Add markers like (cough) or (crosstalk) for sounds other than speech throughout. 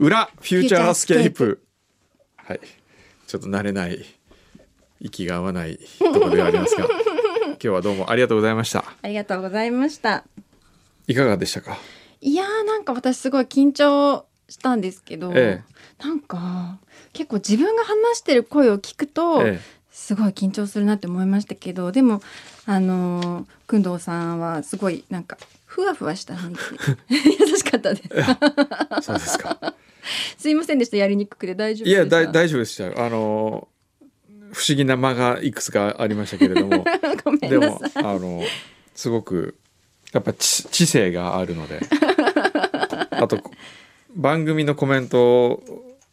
裏フューチャースケープ。はい。ちょっと慣れない息が合わないところではありますが。(laughs) 今日はどうもありがとうございました。ありがとうございました。いかがでしたか？いやーなんか私すごい緊張したんですけど、えなんか結構自分が話してる声を聞くと、えすごい緊張するなって思いましたけどでもあのー、工藤さんはすごいなんかふわふわした雰囲気。(laughs) 優しかったです。え。そうですか (laughs) すいませんでした。やりにくくて大丈夫いやだ大丈夫でした。よあの不思議な間がいくつかありましたけれども。(laughs) でもあのすごくやっぱ知知性があるので。(laughs) あと番組のコメント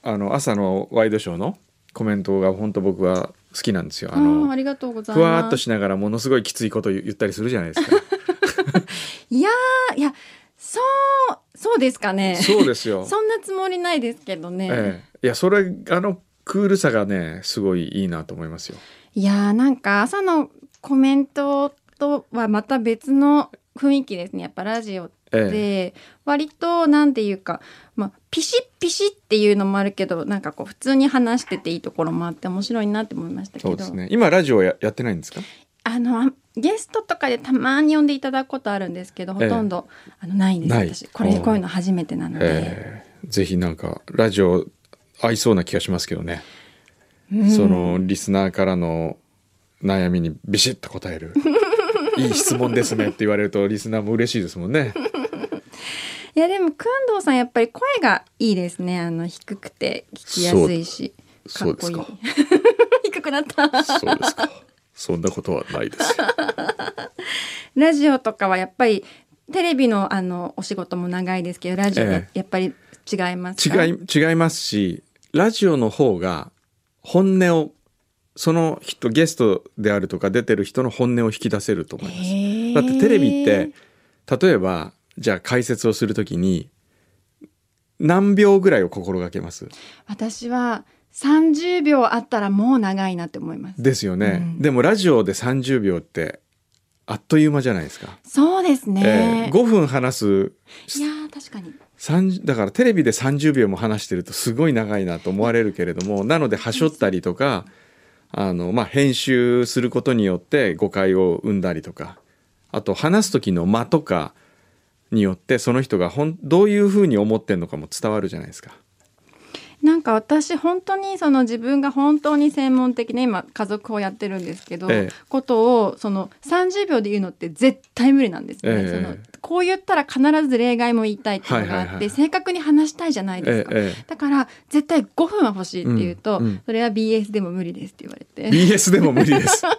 あの朝のワイドショーのコメントが本当僕は好きなんですよ。あのありがとうございふわます。ーっとしながらものすごいきついこと言ったりするじゃないですか。いやーいやそうそうですかねそうですよ。そんなつもりないですけどね、ええ、いやそれあのクールさがねすごいいいなと思いますよ。いやーなんか朝のコメントとはまた別の雰囲気ですねやっぱラジオええ、で割となんていうか、まあ、ピシッピシッっていうのもあるけどなんかこう普通に話してていいところもあって面白いなって思いましたけどそうですね。今ラジオややってないんですか？あのゲストとかでたまに呼んでいただくことあるんですけどほとんど、あのないんです私。これうんこういうの初めてなので、ええ、ぜひなんかラジオ合いそうな気がしますけどね。うん。そのリスナーからの悩みにビシッと答える。(laughs) いい質問ですねって言われるとリスナーも嬉しいですもんね。いやでも工藤さんやっぱり声がいいですね。あの低くて聞きやすいしかっこいいそうですか。(laughs) 低くなった。そうですか。そんなことはないですよ。(laughs) ラジオとかはやっぱりテレビのあのお仕事も長いですけどラジオやっぱり違いますか、違い違いますしラジオの方が本音をその人ゲストであるとか出てる人の本音を引き出せると思います。へーだってテレビって例えばじゃあ解説をするときに何秒ぐらいを心がけます？私は30秒あったらもう長いなって思います。ですよね、うん。でもラジオで30秒ってあっという間じゃないですか、そうですえね、ー5分話す。いやー確かに。30だからテレビで30秒も話してるとすごい長いなと思われるけれどもなのではしょったりとかあの、まあ、編集することによって誤解を生んだりとかあと話す時の間とかによってその人がほんどういうふうに思ってんのかも伝わるじゃないですか。なんか私本当にその自分が本当に専門的な今家族をやってるんですけど、ええ。ことをその30秒で言うのって絶対無理なんですね、ええ。そのこう言ったら必ず例外も言いたいっていうのがあって、はいはいはい。正確に話したいじゃないですか、だから絶対5分は欲しいって言うと、うんうん。それは BS でも無理ですって言われて、え BS でも無理です。(laughs)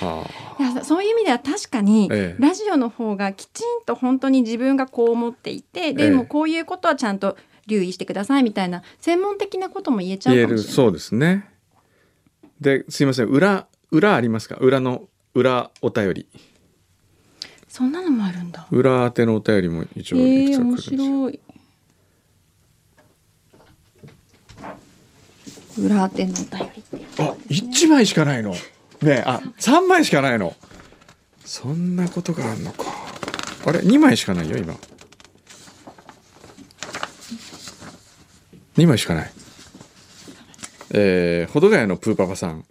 はあ、いやそういう意味では確かに、ええ。ラジオの方がきちんと本当に自分がこう思っていてでもこういうことはちゃんと留意してくださいみたいな専門的なことも言えちゃうかもしれない。るそうですね。ですいません裏裏ありますか？裏の裏お便りそんなのもあるんだ。裏宛てのお便りも一応いくつか来るんえー、面ですよ。白い。裏手のお便りって。あ一枚しかないの。ねえあ三枚しかないの。そんなことがあるのか。あれ二枚しかないよ今。二枚しかない。えー、保土ヶ谷のプーパパさん。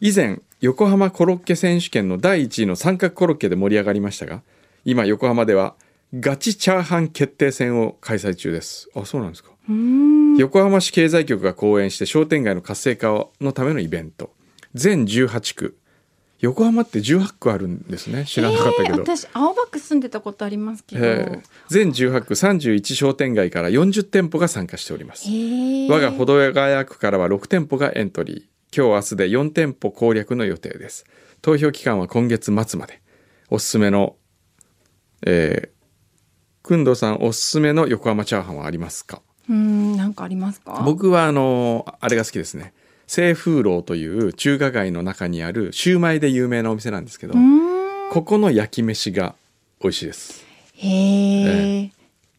以前横浜コロッケ選手権の第1位の三角コロッケで盛り上がりましたが今横浜ではガチチャーハン決定戦を開催中です。あそうなんですか。横浜市経済局が講演して商店街の活性化のためのイベント。全18区横浜って18区あるんですね。知らなかったけど、えー私青葉区住んでたことありますけど。えー。全18区31商店街から40店舗が参加しております。へー。我が保土ヶ谷区からは6店舗がエントリー。今日明日で4店舗攻略の予定です。投票期間は今月末まで。おすすめの、えーくんどうさんおすすめの横浜チャーハンはありますか？うーんなんかありますか？僕はあのあれが好きですね清風楼という中華街の中にあるシューマイで有名なお店なんですけど、ここの焼き飯が美味しいです。へえ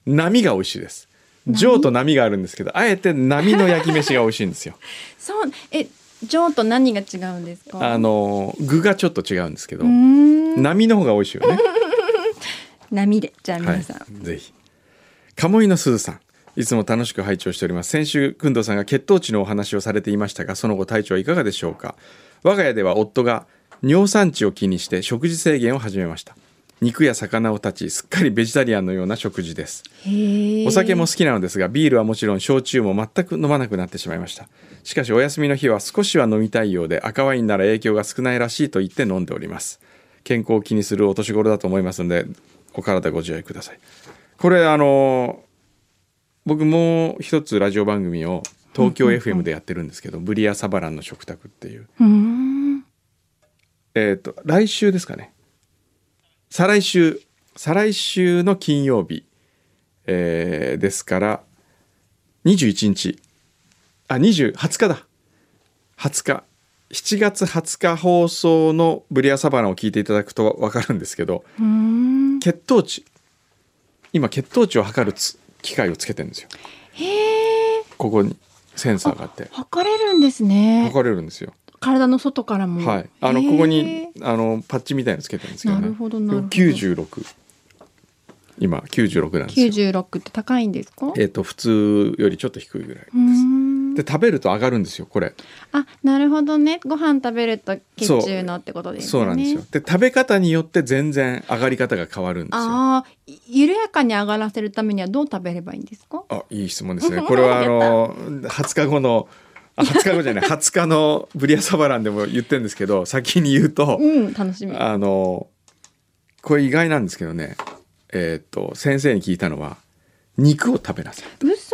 波が美味しいです。上と波があるんですけどあえて波の焼き飯が美味しいんですよ。(laughs) そうえジョーと何が違うんですか？あの具がちょっと違うんですけど波の方が美味しいよね。(laughs) 波で。じゃあはい皆さん、ぜひ。鴨居のすずさんいつも楽しく拝聴しております。先週工藤さんが血糖値のお話をされていましたがその後体調はいかがでしょうか？我が家では夫が尿酸値を気にして食事制限を始めました。肉や魚を断ちすっかりベジタリアンのような食事です。お酒も好きなのですがビールはもちろん焼酎も全く飲まなくなってしまいました。しかしお休みの日は少しは飲みたいようで赤ワインなら影響が少ないらしいと言って飲んでおります。健康を気にするお年頃だと思いますのでお体ご自愛ください。これあの僕もう一つラジオ番組を東京 FM でやってるんですけど、ブリアサバランの食卓っていう。うえっ、と来週ですかね。再来週再来週の金曜日、えーですから21日。あ20 20日だ。20日。7月20日放送のブリアサバランを聞いていただくと分かるんですけど血糖値。今血糖値を測るつ機械をつけてるんですよ。へえ。ここにセンサーがあって。測れるんですね。測れるんですよ。体の外からも。はい。あのここにあのパッチみたいのつけてるんですけどね。なるほどなるほど。96今96なんですよ。96って高いんですか？えっ、と普通よりちょっと低いぐらいですで食べると上がるんですよこれ。あなるほどね。ご飯食べると血中のってことですよね。そうなんですよ。で食べ方によって全然上がり方が変わるんですよ。ああ緩やかに上がらせるためにはどう食べればいいんですか？あいい質問ですね。(laughs) これはあの20日後のあ20日後じゃない。20日のブリアサバランでも言ってるんですけど先に言うとうん楽しみ。あのこれ意外なんですけどね。えっ、と先生に聞いたのは肉を食べなさい嘘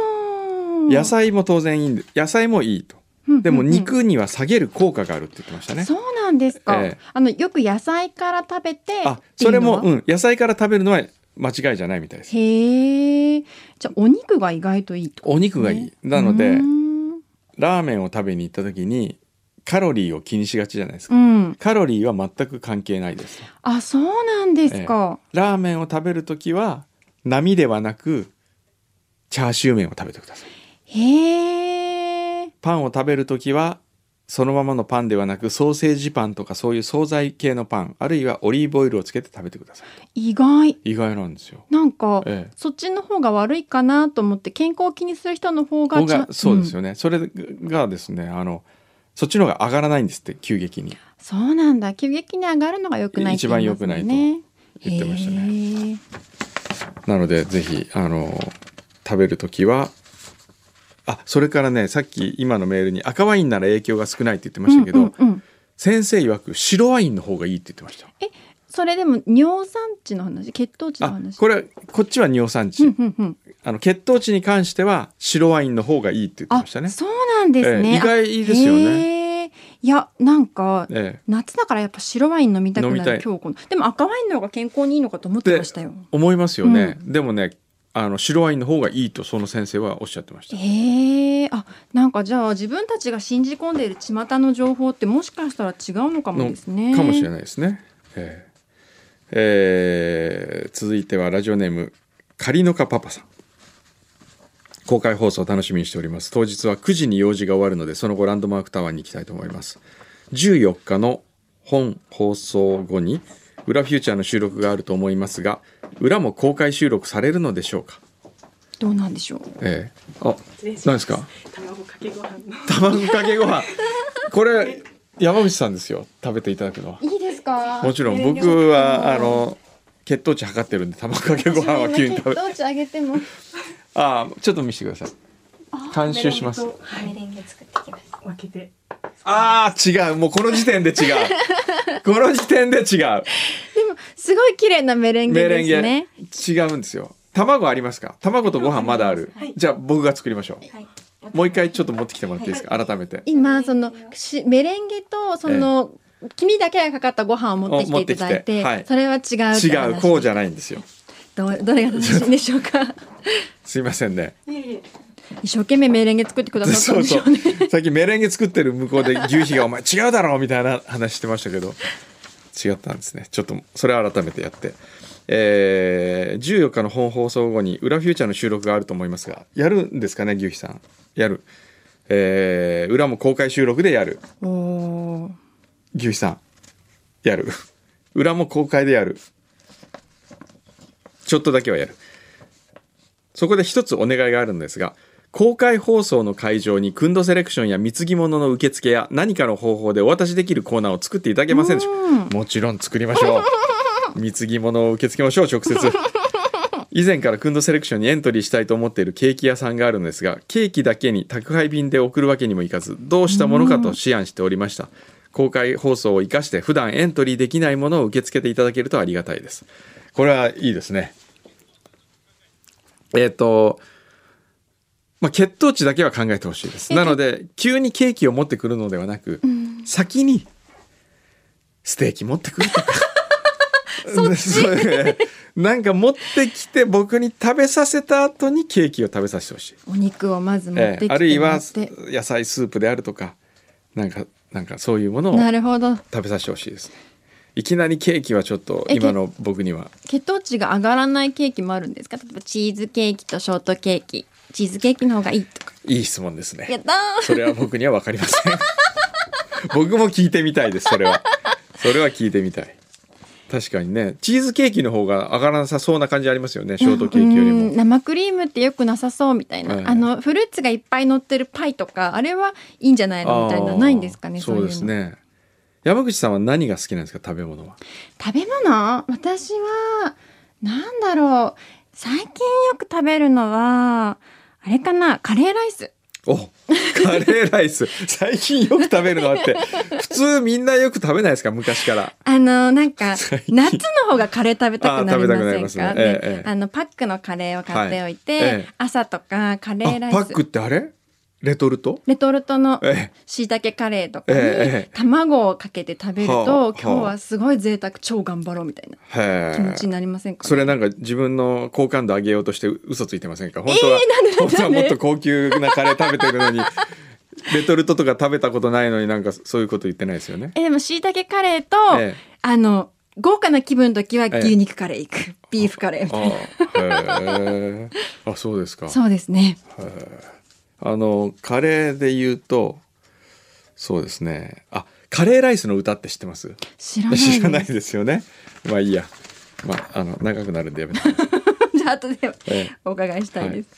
野菜も当然いいんで野菜もいいと。うんでも肉には下げる効果があるって言ってましたね。そうなんですか、ええ。あのよく野菜から食べてあそれもうん野菜から食べるのは間違いじゃないみたいです。へえ。じゃあお肉が意外といいとお肉がいい。なのでラーメンを食べに行った時にカロリーを気にしがちじゃないですか、うん。カロリーは全く関係ないです。あそうなんですか、ラーメンを食べる時は波ではなくチャーシュー麺を食べてくださいへえパンを食べる時はそのままのパンではなくソーセージパンとかそういう惣菜系のパンあるいはオリーブオイルをつけて食べてください。意外。意外なんですよ。なんか、ええ。そっちの方が悪いかなと思って健康を気にする人の方がそうですよ、よね、それがですねあのそっちの方が上がらないんですって急激に。うんそうなんだ。急激に上がるのが良くないね。一番良くない言ってましたね。ねなのでぜひあの食べる時はあそれからねさっき今のメールに赤ワインなら影響が少ないって言ってましたけど、うんうんうん。先生曰く白ワインの方がいいって言ってました。それでも尿酸値の話？血糖値のあ話これこっちは尿酸値、うんうんうんあの血糖値に関しては白ワインの方がいいって言ってあましたね。そうなんですね、ええ意外ですよね。いやなんかええ。夏だからやっぱ白ワイン飲みたくなる今日この。でも赤ワインの方が健康にいいのかと思ってましたよ。思いますよね、でもねあの白ワインの方がいいとその先生はおっしゃってましたへえあなんかじゃあ自分たちが信じ込んでいる巷の情報ってもしかしたら違うのかもですねかもしれないですね。えーえー続いてはラジオネームカリノカパパさん。公開放送を楽しみにしております。当日は9時に用事が終わるので、その後ランドマークタワーに行きたいと思います。14日の本放送後に、裏フューチャーの収録があると思いますが、裏も公開収録されるのでしょうか？どうなんでしょう？えー、あ、何ですか？卵かけご飯。の卵かけご飯。これ山口さんですよ。食べていただくのは。いいですか？もちろん。僕はあの血糖値測ってるんで卵かけご飯は急に食べ血糖値上げても。あーちょっと見せてください。監修します。はいメレンゲ。作ってきます。分けてあー違う。もうこの時点で違う。(laughs) この時点で違う。すごい綺麗なメレンゲメレンですねゲ。違うんですよ。卵ありますか？卵とご飯まだある、はい。じゃあ僕が作りましょう、はい。もう一回ちょっと持ってきてもらっていいですか？改めて。今そのしメレンゲとその、黄身だけがかかったご飯を持ってきていただいて、てはい。それは違う違うこうじゃないんですよ。どうどれが楽しいんでしょうか？(laughs) すいませんね一生懸命メレンゲ作ってくださったそうそうんでしょうね。さっきメレンゲ作ってる向こうで牛皮が「お前違うだろ!」みたいな話してましたけど。違ったんですね。ちょっとそれ改めてやって、えー、14日の本放送後に「裏フューチャー」の収録があると思いますがやるんですかね牛皮さん。やる。えー、裏も公開収録でやる。おお牛皮さん。やる。裏も公開でやる。ちょっとだけはやる。そこで一つお願いがあるんですが公開放送の会場にクンドセレクションや貢ぎ物の受付や何かの方法でお渡しできるコーナーを作っていただけませんでしょう。かもちろん作りましょう。(laughs) 貢ぎ物を受け付けましょう直接。(laughs) 以前からクンドセレクションにエントリーしたいと思っているケーキ屋さんがあるんですがケーキだけに宅配便で送るわけにもいかずどうしたものかと思案しておりました。公開放送を生かして普段エントリーできないものを受け付けていただけるとありがたいです。これはいいですね。えっ、とまあ、血糖値だけは考えてほしいです。なので急にケーキを持ってくるのではなく、先にステーキ持ってくるとか。(laughs) そっち。(laughs) なんか持ってきて僕に食べさせた後にケーキを食べさせてほしい、お肉をまず持ってきてええあるいは野菜スープであるとかなんかなんかそういうものを食べさせてほしいです。ねいきなりケーキはちょっとえ今の僕には。血糖値が上がらないケーキもあるんですか？例えばチーズケーキとショートケーキチーズケーキの方がいいとか。いい質問ですね。やったー。それは僕には分かりません。(laughs) 僕も聞いてみたいですそれは。それは聞いてみたい。確かにね。チーズケーキの方が上がらなさそうな感じありますよねショートケーキよりも。うん生クリームってよくなさそうみたいな、ええ。あのフルーツがいっぱい乗ってるパイとかあれはいいんじゃないのみたいなないんですかねそうですね。山口さんは何が好きなんですか食べ物は？食べ物？私はなんだろう。最近よく食べるのはあれかな？カレーライス。おカレーライス。(laughs) 最近よく食べるのあって。普通みんなよく食べないですか？昔から。あのなんか夏の方がカレー食べたくなりあー食べたくなりませんかますね。ええあのパックのカレーを買っておいて、はい。ええ。朝とかカレーライス。あパックってあれ？レトルト？レトルトのえしいたけカレーとかにええええ。卵をかけて食べると、はあはあ。今日はすごい贅沢超頑張ろうみたいなえへえ。気持ちになりませんか、ね、それなんか自分の好感度上げようとして嘘ついてませんか？本当は、なんでなんで？本当はもっと高級なカレー食べてるのに (laughs) レトルトとか食べたことないのになんかそういうこと言ってないですよね？えでもしいたけカレーと、ええ。あの豪華な気分の時は牛肉カレー行く、ビーフカレーみたいな。あへえ。あそうですか。そうですねあのカレーで言うとそうですね。あカレーライスの歌って知ってます？知らないです。(laughs) 知らないですよね。まあいいや。まああの長くなるんでやめて。(laughs) じゃあ後でええ。お伺いしたいです、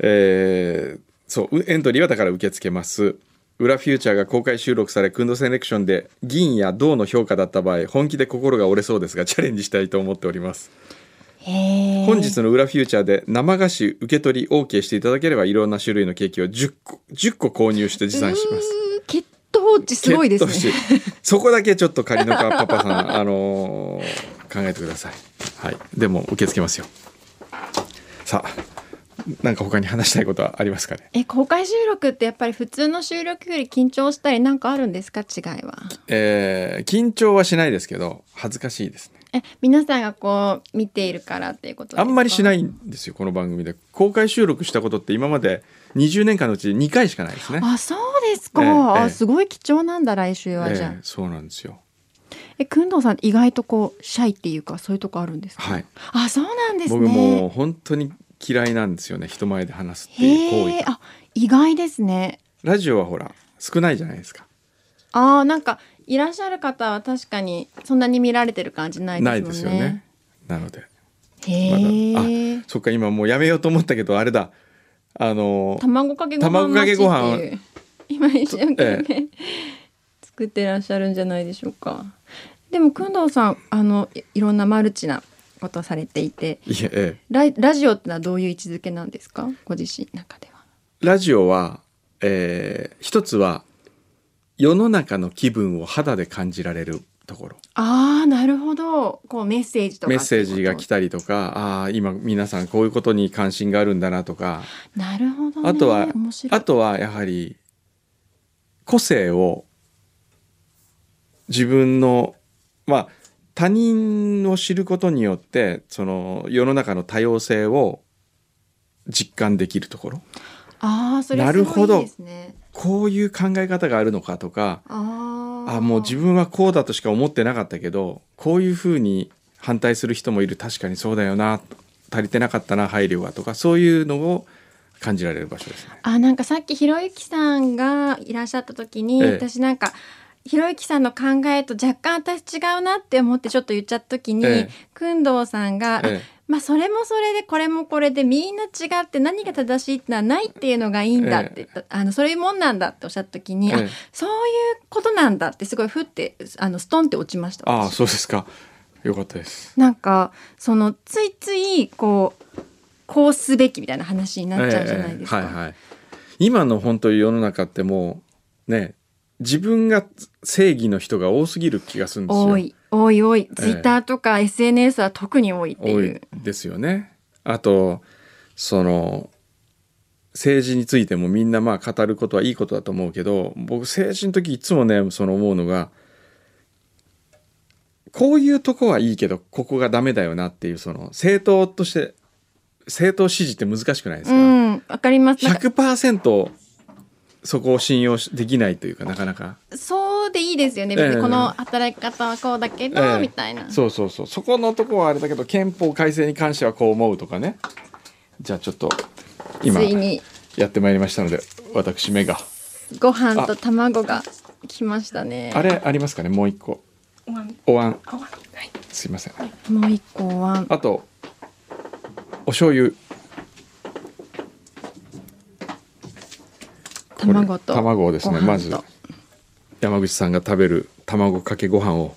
えーそううエントリーはだから受け付けます。裏フューチャーが公開収録されクンドセレクションで銀や銅の評価だった場合本気で心が折れそうですがチャレンジしたいと思っております本日の裏フューチャーで生菓子受け取り OK していただければいろんな種類のケーキを10個10個購入して持参します。血糖値すごいです血ねそこだけちょっと仮のかパパさん (laughs) あのー考えてください。はい。でも受け付けますよ。さあなんか他に話したいことはありますかね？え公開収録ってやっぱり普通の収録より緊張したりなんかあるんですか？違いは。えー緊張はしないですけど恥ずかしいですねえ皆さんがこう見ているからっていうことですか？あんまりしないいんですよこの番組で。公開収録したことって今まで20年間のうち2回しかないですね。あそうですか、ええええ。あすごい貴重なんだ来週はじゃあ、えーそうなんですよ。えくんさん意外とこうシャイっていうかそういうとこあるんですか？はい。あそうなんですね。僕もう本当に嫌いなんですよね人前で話すっていう行為あ意外ですね。ラジオはほら少ないじゃないですか。あーなんかいらっしゃる方は確かにそんなに見られてる感じないですね。ないですよね。なので。へまえ、だあそっか今もうやめようと思ったけどあれだ。あの卵かけご飯っていう今一生懸命、え作ってらっしゃるんじゃないでしょうか。でもくんどうさんあのいいろんなマルチなことされていて。いええラジオってのはどういう位置づけなんですか？ご自身の中では。ラジオは、えー一つは世の中の気分を肌で感じられるところ。ああなるほど。こうメッセージとかメッセージが来たたりとかああ今皆さんこういうことに関心があるんだなとか。なるほど、ね、あとはあとはやはり個性を自分のまあ他人を知ることによってその世の中の多様性を実感できるところ。ああそれなるほどすごいですねこういう考え方があるのかとかあああもう自分はこうだとしか思ってなかったけどこういうふうに反対する人もいる。確かにそうだよな。足りてなかったな配慮がとかそういうのを感じられる場所ですね。あなんかさっきひろゆきさんがいらっしゃった時に、ええ。私なんかひろゆきさんの考えと若干私違うなって思ってちょっと言っちゃった時に、ええ。工藤さんが、えまあそれもそれでこれもこれでみんな違って何が正しいってのはないっていうのがいいんだって言った、あのそういうもんなんだっておっしゃった時に、あえ。えそういうことなんだってすごいふってあのストンって落ちましたあそうですか。よかったです。なんかそのついついこうこうすべきみたいな話になっちゃうじゃないですか。ええはいはい、今の本当に世の中ってもうね自分が正義の人が多すぎる気がするんですよ。多い多い多い、えツイッターとか SNS は特に多いって多いいう。ですよね。あとその政治についてもみんなまあ語ることはいいことだと思うけど僕政治の時いつもねその思うのがこういうとこはいいけどここがダメだよなっていうその政党として政党支持って難しくないですか、うん、わかります。なんか100%そこを信用しできないというかなかなか。そうでいいですよね。別ええ。にこの働き方はこうだけど、ええ。みたいな。そうそうそう。そこのとこはあれだけど憲法改正に関してはこう思うとかね。じゃあちょっと今ついに。やってまいりましたので私目が。ご飯と卵が来ましたね。あれありますかね？もう一個。お椀。すいません。もう一個はあとお醤油これ卵と卵をですね。まず山口さんが食べる卵かけご飯を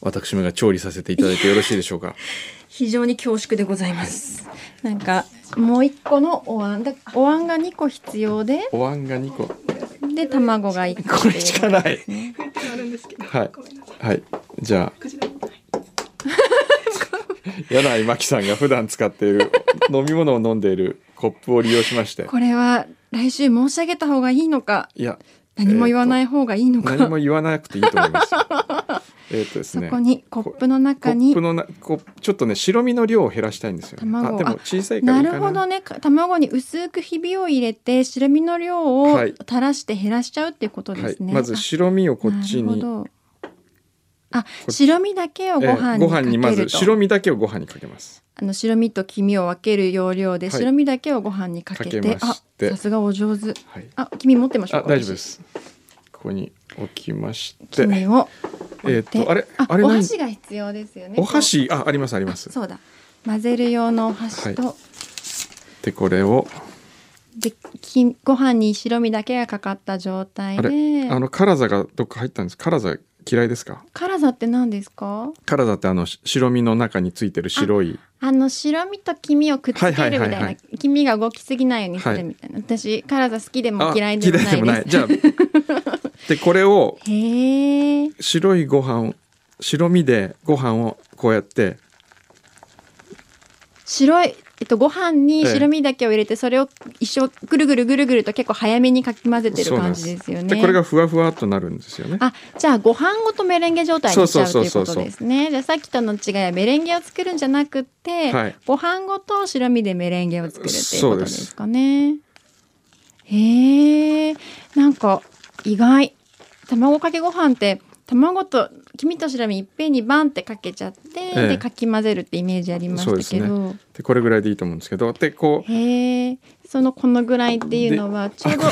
私めが調理させていただいてよろしいでしょうか？非常に恐縮でございます。なんかもう一個のお椀だお椀が二個必要でお椀が2個。で卵が一個これしかない。ねはい。はい。じゃあ。柳井真紀さんが普段使っている飲み物を飲んでいるコップを利用しまして。これは来週申し上げた方がいいのかいや何も言わない方がいいのか、何も言わなくていいと思います。(laughs) えっとですねそこにコップのコ中にップのなこちょっとね白身の量を減らしたいんですよ、ね、卵あでも小さいからいかな。るほどね。か卵に薄くひびを入れて白身の量をはい。垂らして減らしちゃうっていうことですね、はい、まず白身をこっちになるほどあ白身だけをご飯えーごにかけると、飯にまず白身だけをご飯にかけます。あの白身と黄身を分ける要領ではい。白身だけをご飯にかけて、かけあさすがお上手。はい。あ黄身持ってましょう大丈夫です。ここに置きまして。黄身をえーっとあれああれ何お箸が必要ですよね。お箸？あありますあります。そうだ。混ぜる用のお箸と、でこれを。できご飯に白身だけがかかった状態あれであの辛さがどっか入ったんです。辛さ嫌いですか？辛さって何ですか？辛さってあのし白身の中についてる白いあの白身と黄身をくっつけるみたいな、はいはいはいはい。黄身が動きすぎないようにすはいるみたいな、私辛さ好きでもあ嫌いでもないです。じゃあ (laughs) でこれを白いご飯白身でご飯をこうやって白い、えっと、ご飯にええ。白身だけを入れてそれを一生ぐるぐるぐるぐると結構早めにかき混ぜてる感じですよね。でこれがふわふわっとなるんですよね。あじゃあご飯ごとメレンゲ状態にしちゃうということですね。じゃあさっきとの違いはメレンゲを作るんじゃなくって、はい。ご飯ごと白身でメレンゲを作るっていうことですかね。へえなんか意外。卵かけご飯って卵と黄身と白身いっぺんにバンってかけちゃって、ええ。でかき混ぜるってイメージありましたけど、でこれぐらいでいいと思うんですけどでこうへえそのこのぐらいっていうのはちょうど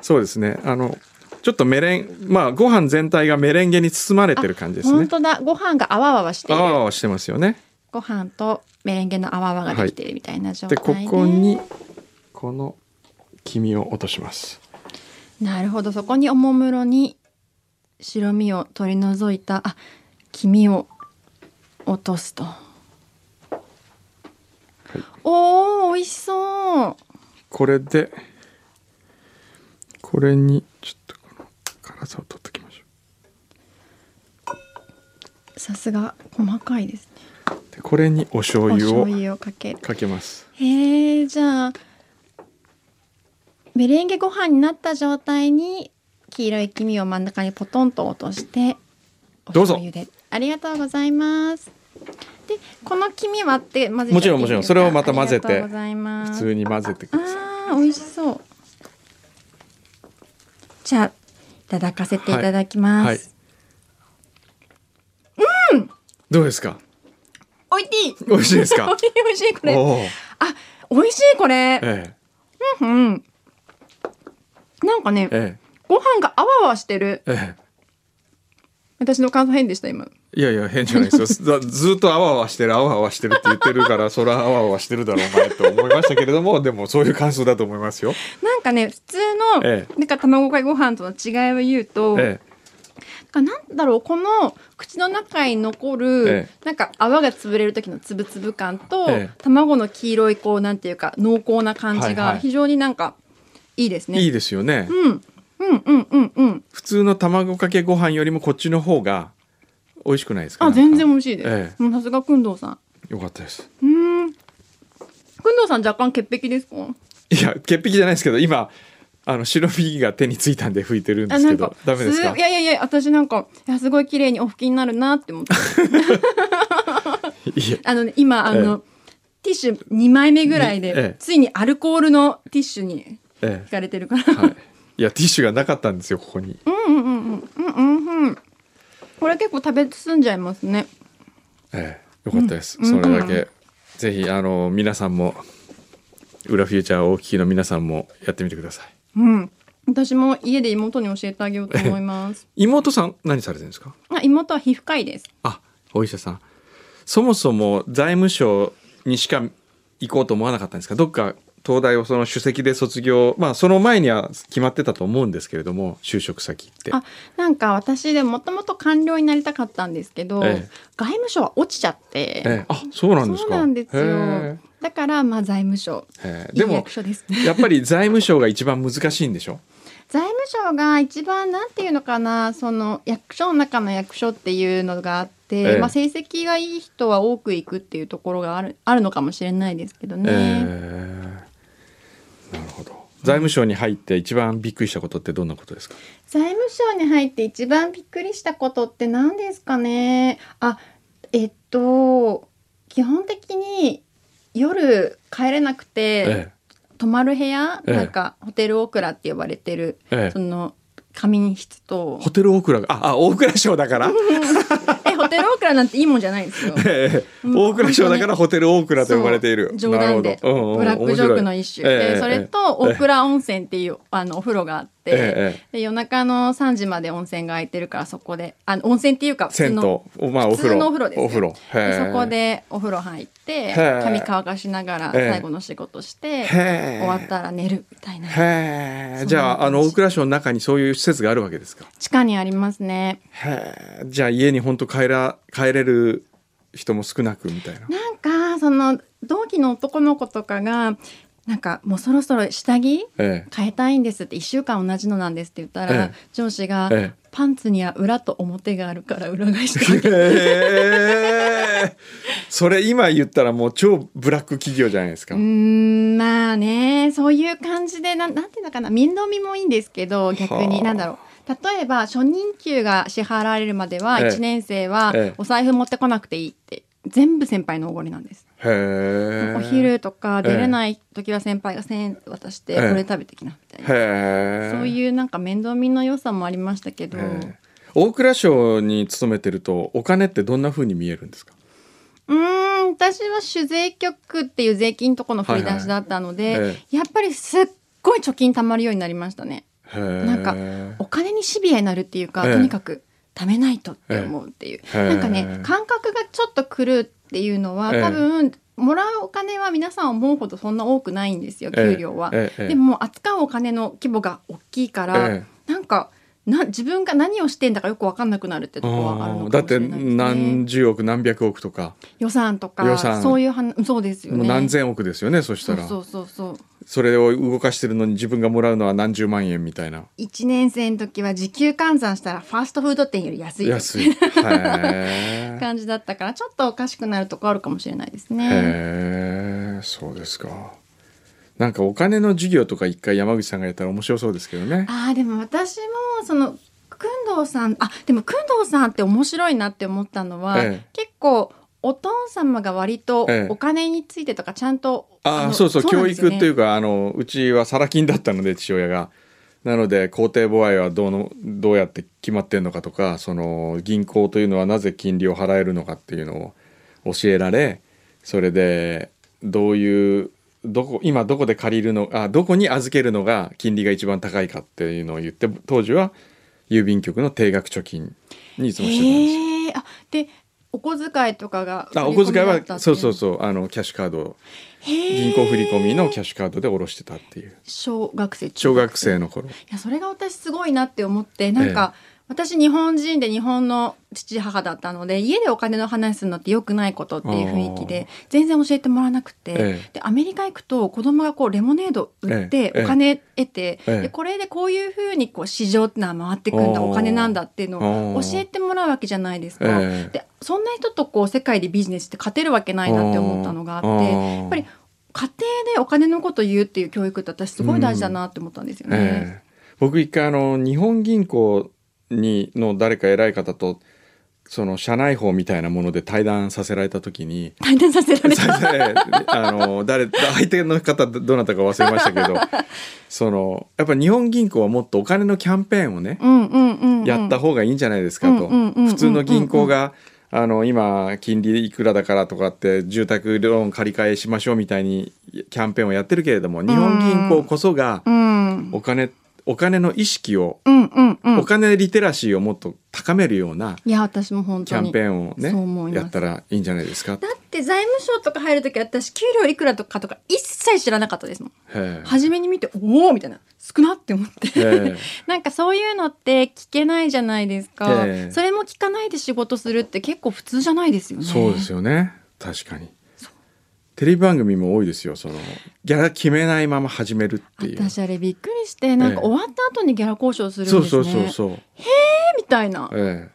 そうですね。あのちょっとメレンまあご飯全体がメレンゲに包まれてる感じですね。本当だ。ご飯があわしてあわあわしてますよね。ご飯とメレンゲのあわができてるみたいな状で態で,、ここにこの黄身を落とします。なるほど。そこにおもむろに白身を取り除いたあ黄身を落とすと、おー美味しそう。これでこれにちょっとこの辛さを取っておきましょさすが細かいですね。うでこれにお醤お油を醤油をかけ。るかけます。へえじゃあメレンゲご飯になった状態に黄色い黄身を真ん中にポトンと落としておどうぞ。ありがとうございます。でこの黄身割ってもちろんもちろん。それをまた混ぜて普通に混ぜてください。あー美味しそう。じゃあいただかせていただきます、はい。どうですか？おいしい。美味しいですか？おいしい美味しいこれ。あ美味しいこれ、えうん。なんかねええご飯があわあわしてる。ええ。私の感想変でした今。えいやいや変じゃないですよ。(laughs) ずずっとあわあわしてるあわあわしてるって言ってるからそれはあわあわしてるだろうなと思いましたけれどもでもそういう感想だと思いますよ。なんかね普通の、えなんか卵かけご飯との違いを言うと、えなんかなんだろうこの口の中に残る、えなんか泡が潰れる時のつぶつぶ感と、ええ。卵の黄色いこうなんていうか濃厚な感じが非常になんかいいですね。えいいですよね。うんうんうんうんうん。普通の卵かけご飯よりもこっちの方が美味しくないですか？あ全然美美味しいです。えもうさすがくんどうさん。よかったです。うーん。くんどうさん若干潔癖ですか？いや潔癖じゃないですけど今あの白ひげが手についたんで拭いてるんですけどダメですか？い。やいやいや私なんかいやすごい綺麗にお拭きになるなって思って。(laughs) (laughs) あのね今あの、ティッシュ2枚目ぐらいで、ついにアルコールのティッシュにえ引かれてるから。えはい。いやティッシュがなかったんですよここに。うんうんうんうんうんうんうん。これ結構食べ進んじゃいますね。ええ、よかったです。うんそれだうんうけ、ぜひあの皆さんも裏フューチャーをお聞きの皆さんもやってみてください。うん。私も家で妹に教えてあげようと思います。(laughs) 妹さん何されてるんですか？あ妹は皮膚科医です。あ、お医者さん。そもそも財務省にしか行こうと思わなかったんですか？どっか東大をその首席で卒業、まあその前には決まってたと思うんですけれども、就職先って。あなんか私でもともと官僚になりたかったんですけど、ええ外務省は落ちちゃって。ええ、あ、そうなんですか。そうなんですよへだからまあ財務省。でもいい役所ですね。(laughs) やっぱり財務省が一番難しいんでしょ？財務省が一番なんていうのかなその役所の中の役所っていうのがあって、ええまあ、成績がいい人は多く行くっていうところがあるあるのかもしれないですけどね。ええなるほど。財務省に入って一番びっくりしたことってどんなことですか？財務省に入って一番びっくりしたことって何ですかね？あえっと基本的に夜帰れなくて、え泊まる部屋、ええなんかホテルオクラって呼ばれてる、えええその仮眠室とホテル大倉がああ大蔵省だから。(laughs) テルオクラなんていいもんじゃないですよ。(laughs) ええ。うん。大蔵省だからホテル大倉と呼ばれている。冗談で。ブラックジョークの一種。それと大倉温泉っていうあのお風呂があって、ええで夜中の3時まで温泉が空いてるからそこであの温泉っていうか普通銭の湯まあお風呂普通のお風呂。ですね。お風呂。そこでお風呂入って髪乾かしながらええ。最後の仕事して終わったら寝るみたいな。じ。ゃああの大蔵省の中にそういう施設があるわけですか？地下にありますね。じゃあ家に本当帰ら帰れる人も少なくみたいな。なんかその同期の男の子とかがなんかもうそろそろ下着え変えたいんですって1週間同じのなんですって言ったら、ええ。上司が、ええ。パンツには裏と表があるから裏返してあげ (laughs) それ今言ったらもう超ブラック企業じゃないですか。うーんまあねそういう感じでなんなんていうのかな面倒見もいいんですけど逆はあ。になんだろう。例えば初任給が支払われるまではええ。1年生はええ。お財布持ってこなくていいって全部先輩のおごりなんです。お昼とか出れない時は先輩が1,000円渡してええ。これ食べてきなみたいな、そういうなんか面倒見の良さもありましたけど、大蔵省に勤めてるとお金ってどんな風に見えるんですか？うーん私は酒税局っていう税金のとこの振り出しだったので、はいはい。えやっぱりすっごい貯金貯まるようになりましたね。なんかお金にシビアになるっていうか、ええ。とにかく貯めないとって思うっていう、ええ。なんかね感覚がちょっと狂うっていうのはええ。多分もらうお金は皆さん思うほどそんな多くないんですよ給料は。でも扱うお金の規模が大きいから、えなんかな自分が何をしてんだかよく分かんなくなるってところはあるのだってかもしれないですね。何十億何百億とか、予算とか予算。そういう話そうですよね。何千億ですよねそしたら。そうそうそうそれを動かしてるのに自分がもらうのは何十万円みたいな。1年生の時は時給換算したらファーストフード店より安い。安い。感じだったからちょっとおかしくなるとこあるかもしれないですね。へえそうですか。なんかお金の授業とか一回山口さんがやったら面白そうですけどね。ああでも私もその工藤さんあでも工藤さんって面白いなって思ったのは、ええ。結構お父様が割とええお金についてとかちゃんと、ああのそうそうね育っていうかあのうちはサラ金だったので父親が。なので公定母愛はどうのどうやって決まってんのかとかその銀行というのはなぜ金利を払えるのかっていうのを教えられそれでどういうどこ今どこで借りるのあどこに預けるのが金利が一番高いかっていうのを言って当時は郵便局の定額貯金にいつもしてたんですよ。へえあでお小遣いとかがあお小遣いはそう。そううそう。あのキャッシュカード。を銀銀行振り込みのキャッシュカードで下ろしてたっていう。小学生小学生の頃。いやそれが私すごいなって思ってなんか、私日本人で日本の父母だったので家でお金の話するのって良くないことっていう雰囲気で全然教えてもらわなくて、ええ。でアメリカ行くと子供がこうレモネード売ってええ。お金得て、ええ。でこれでこういうふうにこう市場ってのは回ってくんだお金なんだっていうのを教えてもらうわけじゃないですか。ええ。でそんな人とこう世界でビジネスって勝てるわけないなって思ったのがあってやっぱり家庭でお金のこと言うっていう教育って私すごい大事だなって思ったんですよね。ええ。僕一回あの日本銀行にの誰か偉い方とその社内法みたいなもので対談させられた時に対談させられた？え (laughs) えあの誰相手の方どなたか忘れましたけど (laughs) そのやっぱ日本銀行はもっとお金のキャンペーンをねうんうんうんうん、やった方がいいんじゃないですかと。普通の銀行があの今金利いくらだからとかって住宅ローン借り換えしましょうみたいにキャンペーンをやってるけれども日本銀行こそがうん。お金お金の意識をうんうんうん。お金リテラシーをもっと高めるようないや私も本キャンペーンをねやったらいいんじゃないですか？だって財務省とか入る時私給料いくらとかとか一切知らなかったですもん。初めに見ておおみたいな少なって思って。ええ。(laughs) なんかそういうのって聞けないじゃないですか、ええ。それも聞かないで仕事するって結構普通じゃないですよね。そうですよね。確かに。テレビ番組も多いですよそのギャラ決めないまま始めるっていう。私あれびっくりしてなんかええ終わった後にギャラ交渉するんですねそうそうそうそう。みたいなえ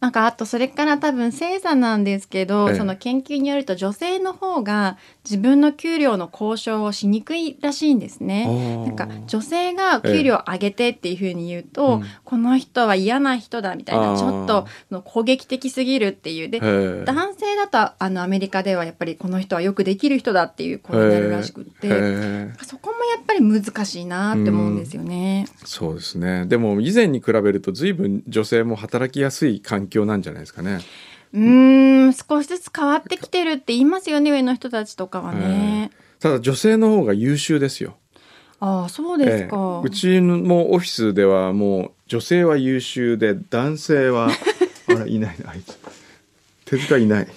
なんかあとそれから多分精査なんですけど、ええ。その研究によると女性の方が自分の給料の交渉をしにくいらしいんですえね。なんか女性が給料上げてっていうふうに言うと、うん。この人は嫌な人だみたいなちょっと攻撃的すぎるっていう。で男性だとあのアメリカではやっぱりこの人はよくできる人だっていう声になるらしくって、そこもやっぱり難しいなって思うんですよね。そうですね。でも以前に比べると随分女性も働きやすい環境なんじゃないですかね。うーん少しずつ変わってきてるって言いますよね上の人たちとかはね。ただ女性の方が優秀ですよ。ああそうですか。ええうちもオフィスではもう女性は優秀で男性は (laughs) あらいないなあいつ手塚いない。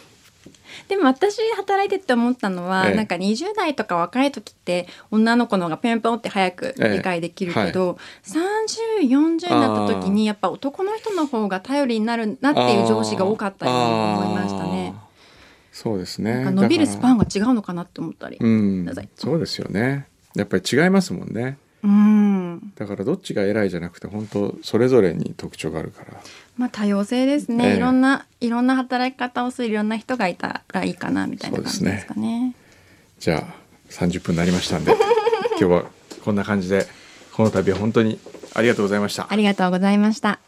でも私働いてて思ったのは、ええなんか20代とか若い時って女の子の方がペンペンって早く理解できるけど、3040になった時にやっぱ男の人の方が頼りになるなっていう上司が多かったように思いましたね。そうですね。伸びるスパンが。が違うのかなって思ったり。うん。そうですよね。やっぱり違いますもんね。うん。だからどっちが偉いじゃなくて本当それぞれに特徴があるから。まあ多様性ですね、ええいろんないろんな働き方をするいろんな人がいたらいいかなみたいな感じですかね。じゃあ30分になりましたんで (laughs) 今日はこんな感じでこの度は本当にありがとうございましたあ。りがとうございました。